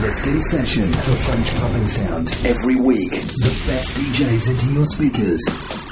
Lift Session, the French pumping sound. Every week, the best DJs into your speakers.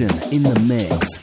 In the mix.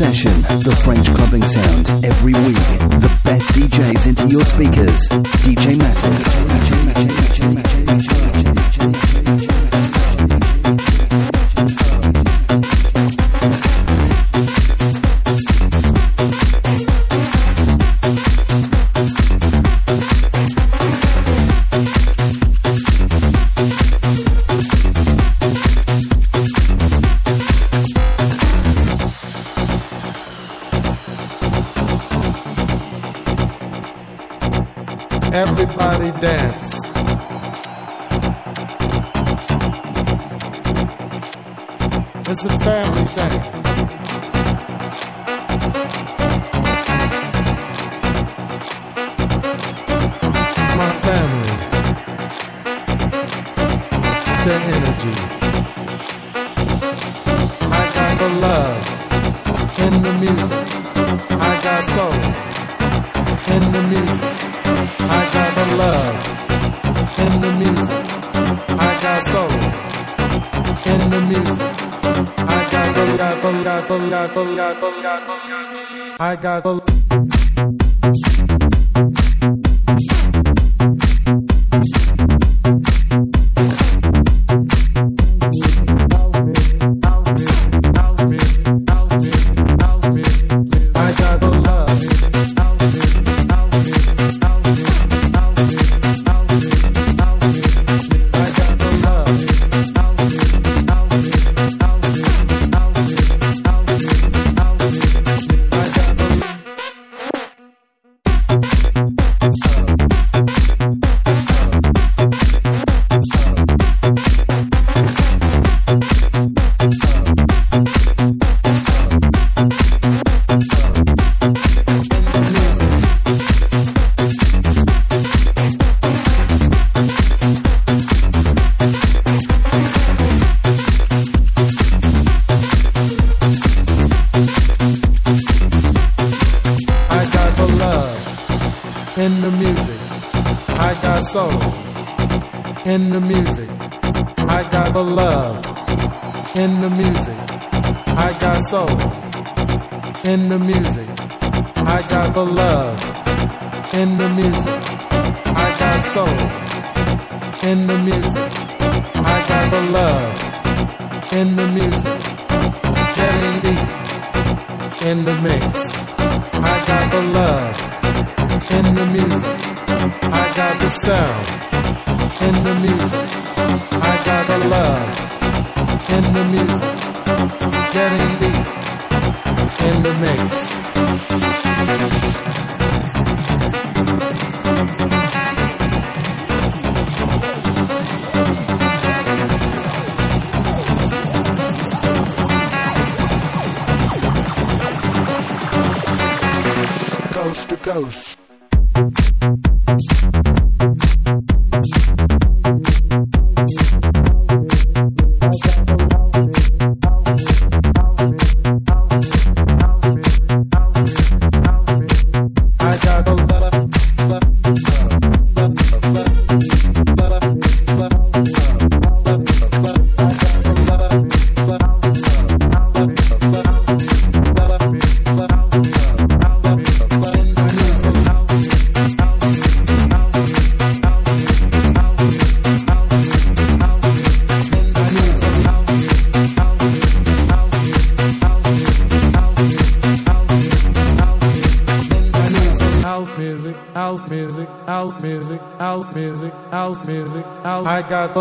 session, the French clubbing sound. Every week, the best DJs into your speakers. DJ Matic.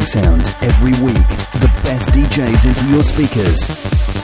sound. Every week, the best DJs into your speakers.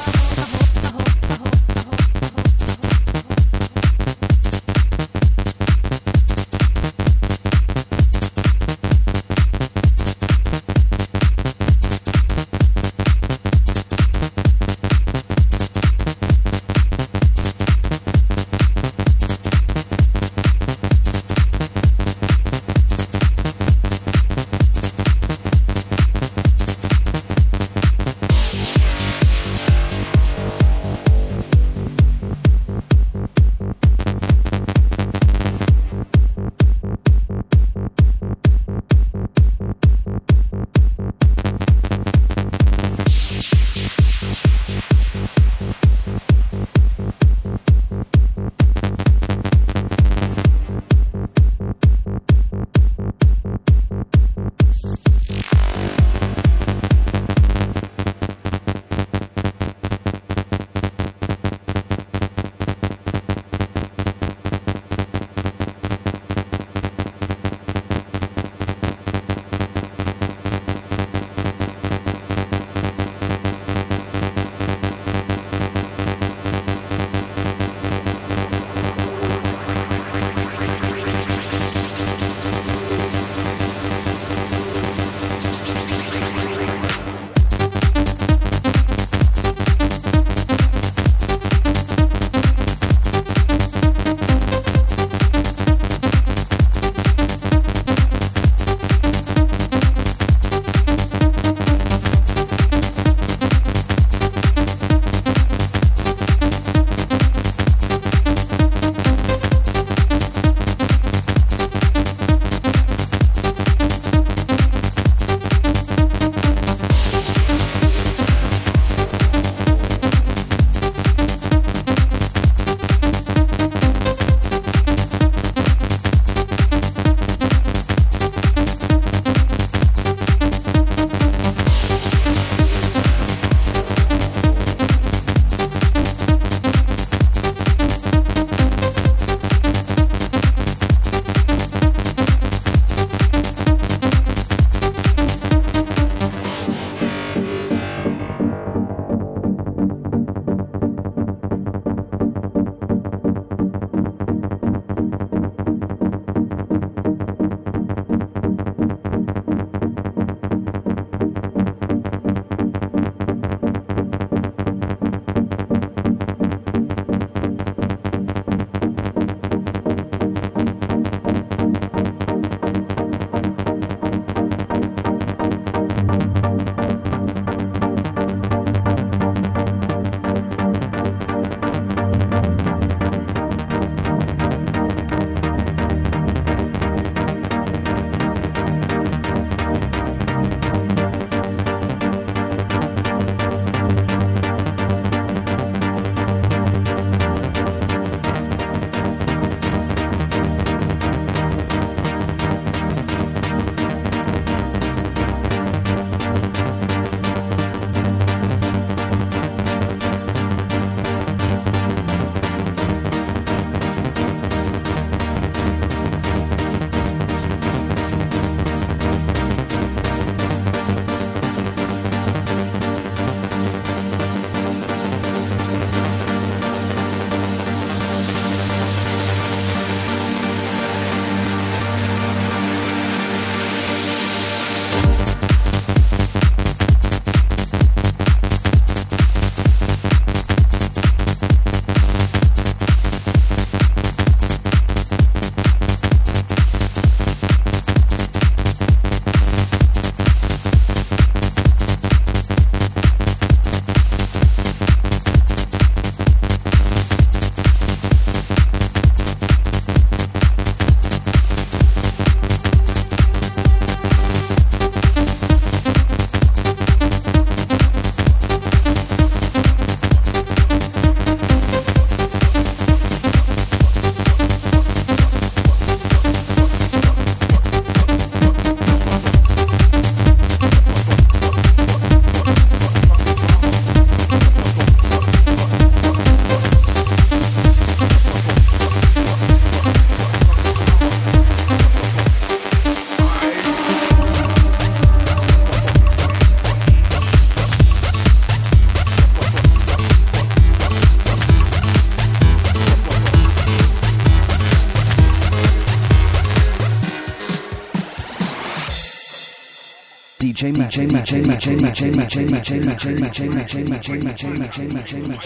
DJ DJ DJ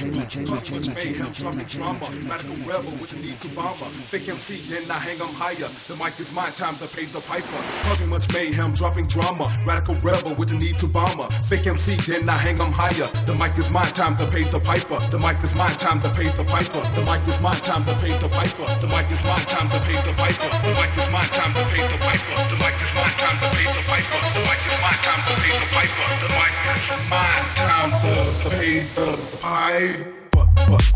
DJ mayhem, drumming drama, radical rebel with the need to the piper. Causing much mayhem, dropping drama, radical rebel with the need to bomber. Thick MC, then I hang 'em higher. The mic is my time to pay the piper. The mic is my time to pay the piper. The mic is my time to pay the piper. The mic is my time to pay the piper. The mic is my time to pay the piper. The mic is my time to pay the piper. The mic is my time to pay the piper. The mic is my time to pay the. Piper.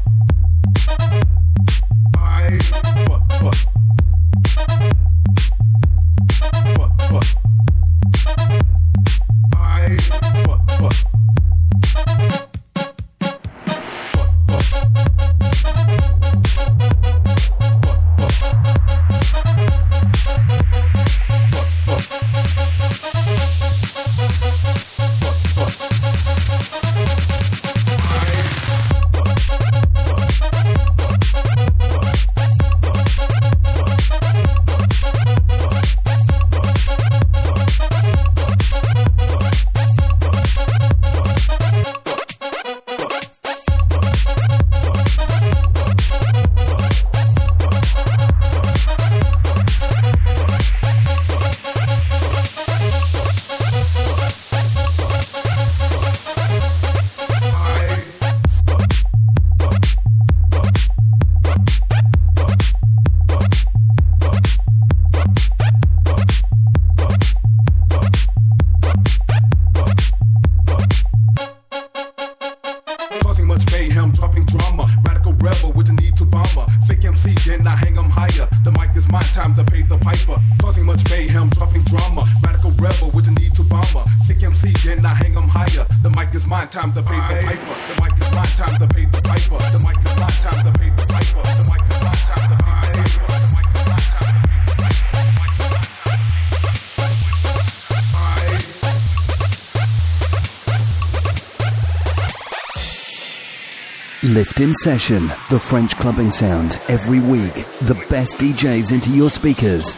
Session, the French clubbing sound. Every week, the best DJs into your speakers.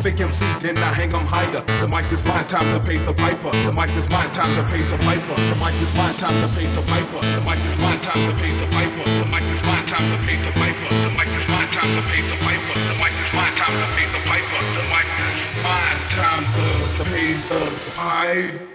Thick MC, then I hang them higher. The mic is mine, time to pay the piper. The mic is mine, time to pay the piper. The mic is mine, time to pay the piper. The mic is mine, time to pay the piper. The mic is mine, time to pay the piper. The mic is mine, time to pay the piper. Bye.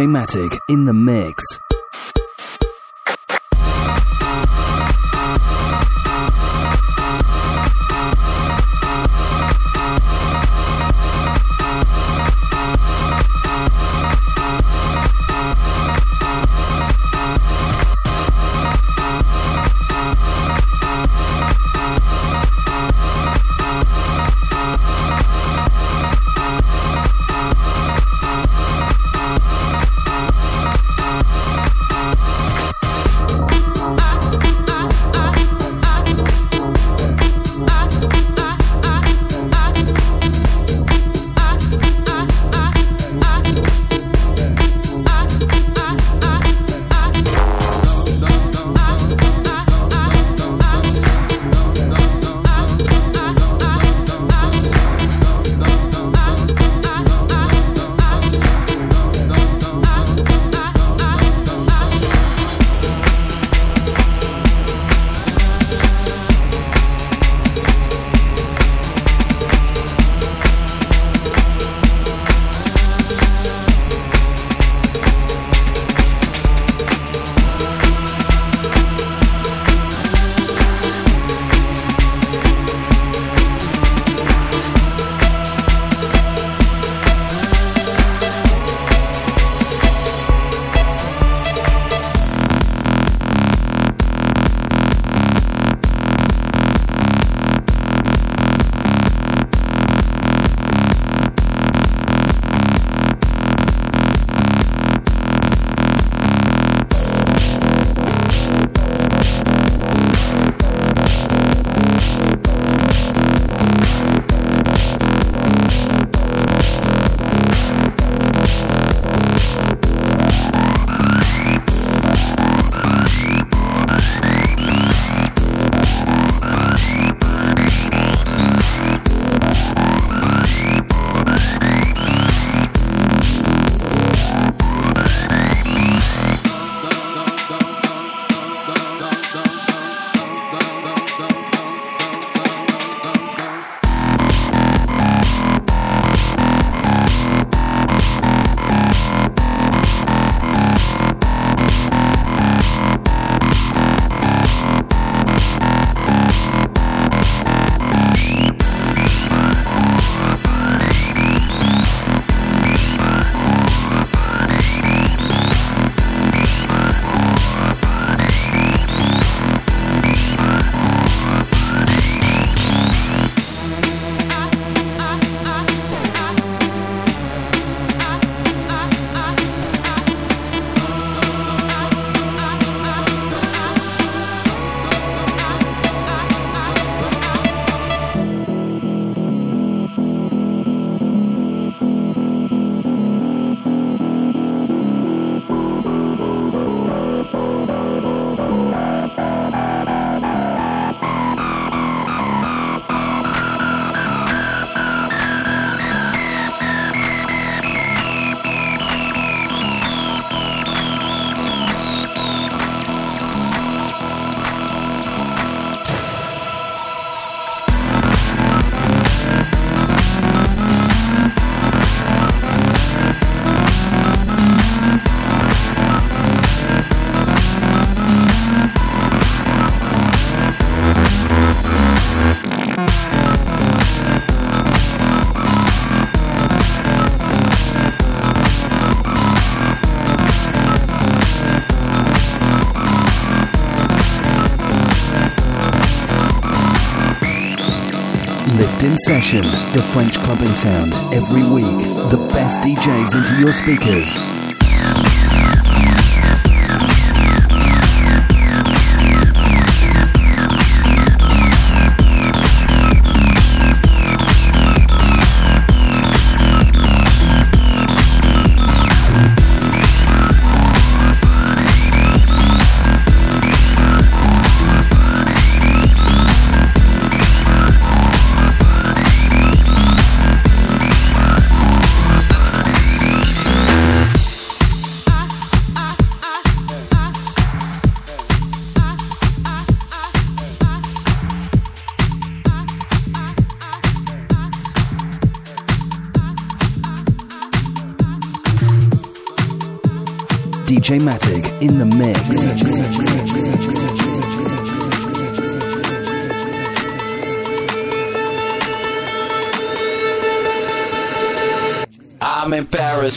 DJ Matic in the mix. In Session, the French clubbing sound. Every week, the best DJs into your speakers.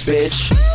bitch.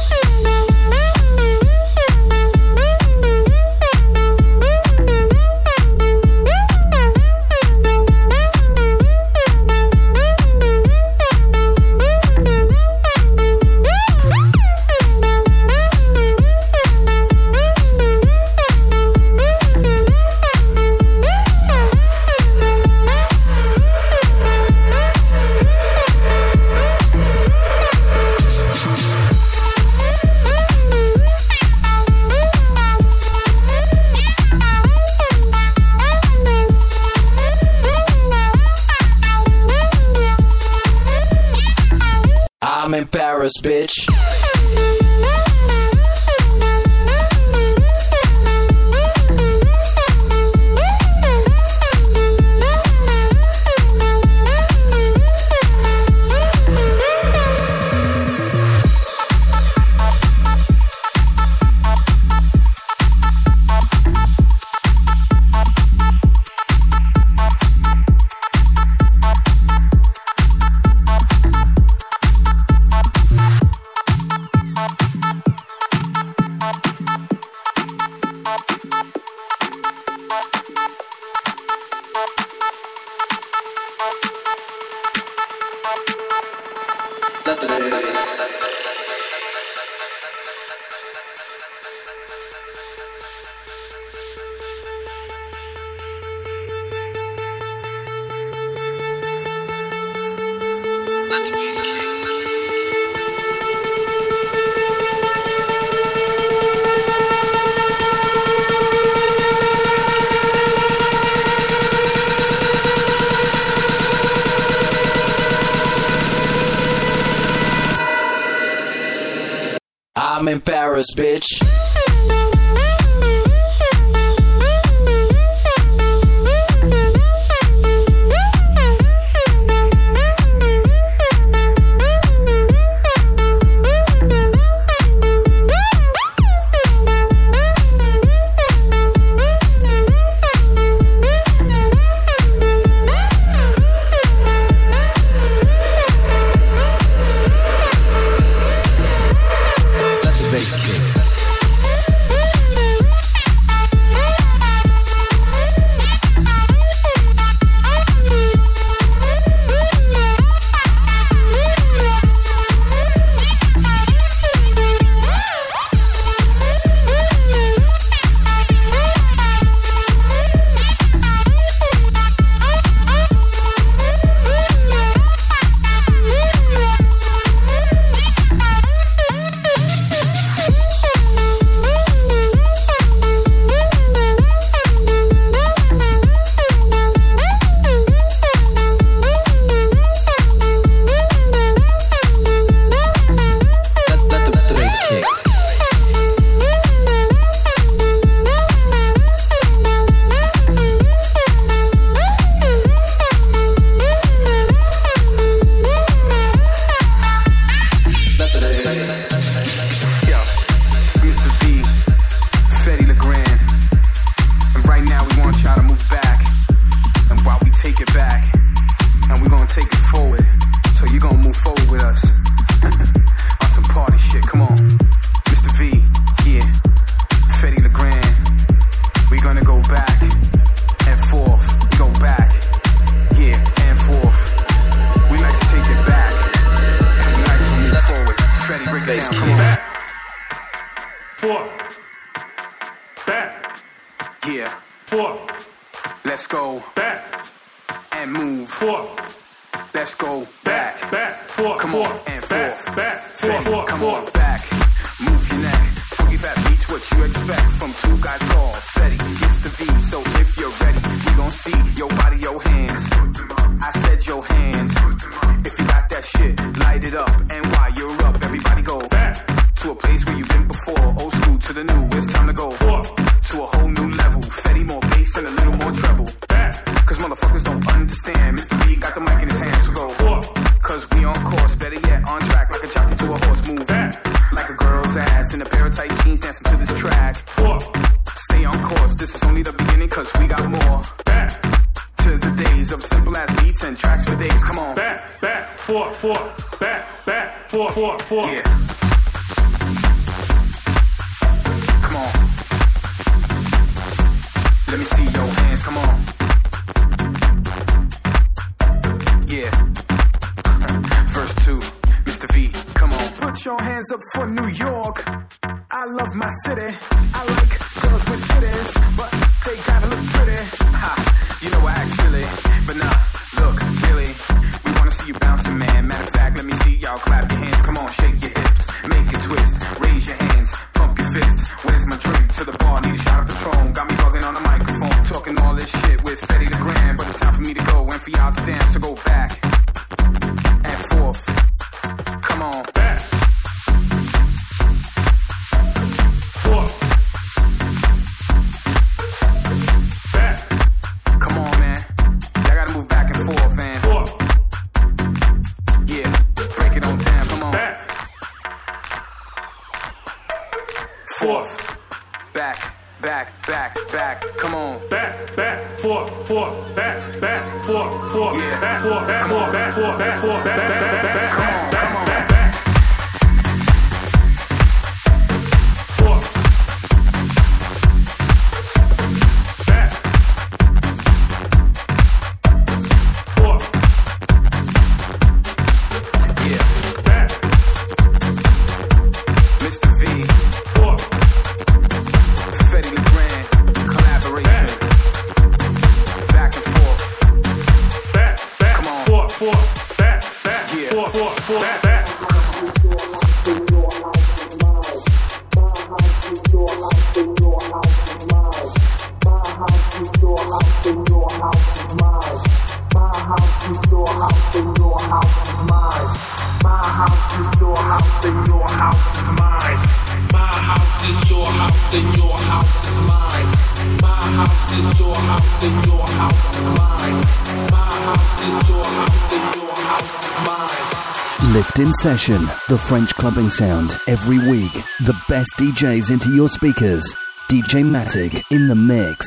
place where you've been before. Old school to the new, it's time to go. session, the French clubbing sound every week. The best DJs into your speakers. DJ Matic in the mix.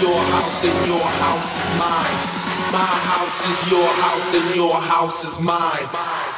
your house and your house is mine. My house is your house and your house is mine.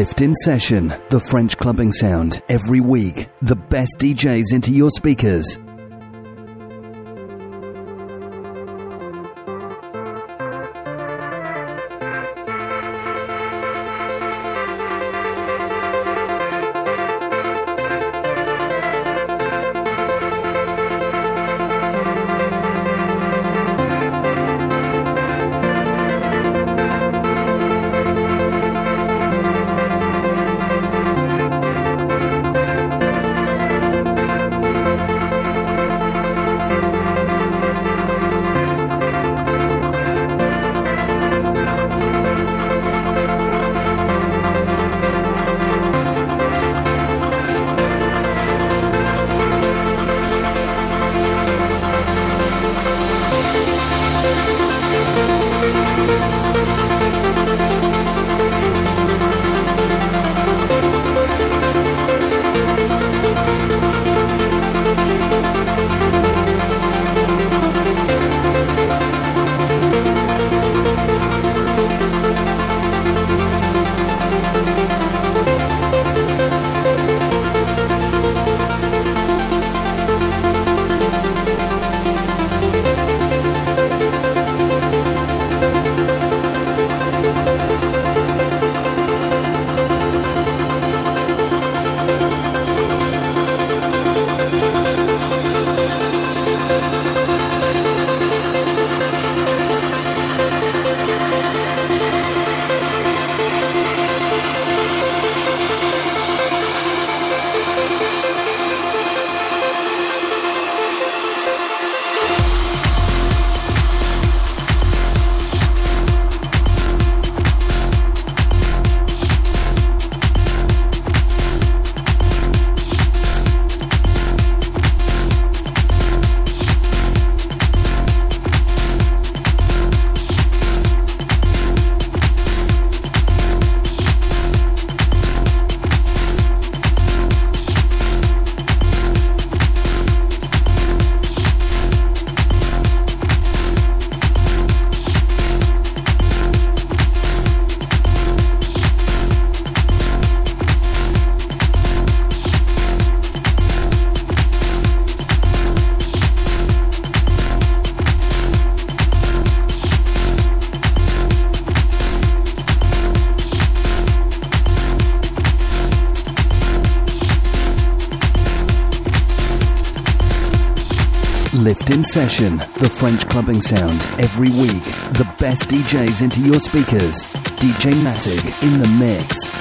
Lift in Session, the French clubbing sound, every week. The best DJs into your speakers. Session, the French clubbing sound, every week. The best DJs into your speakers. DJ Matic in the mix.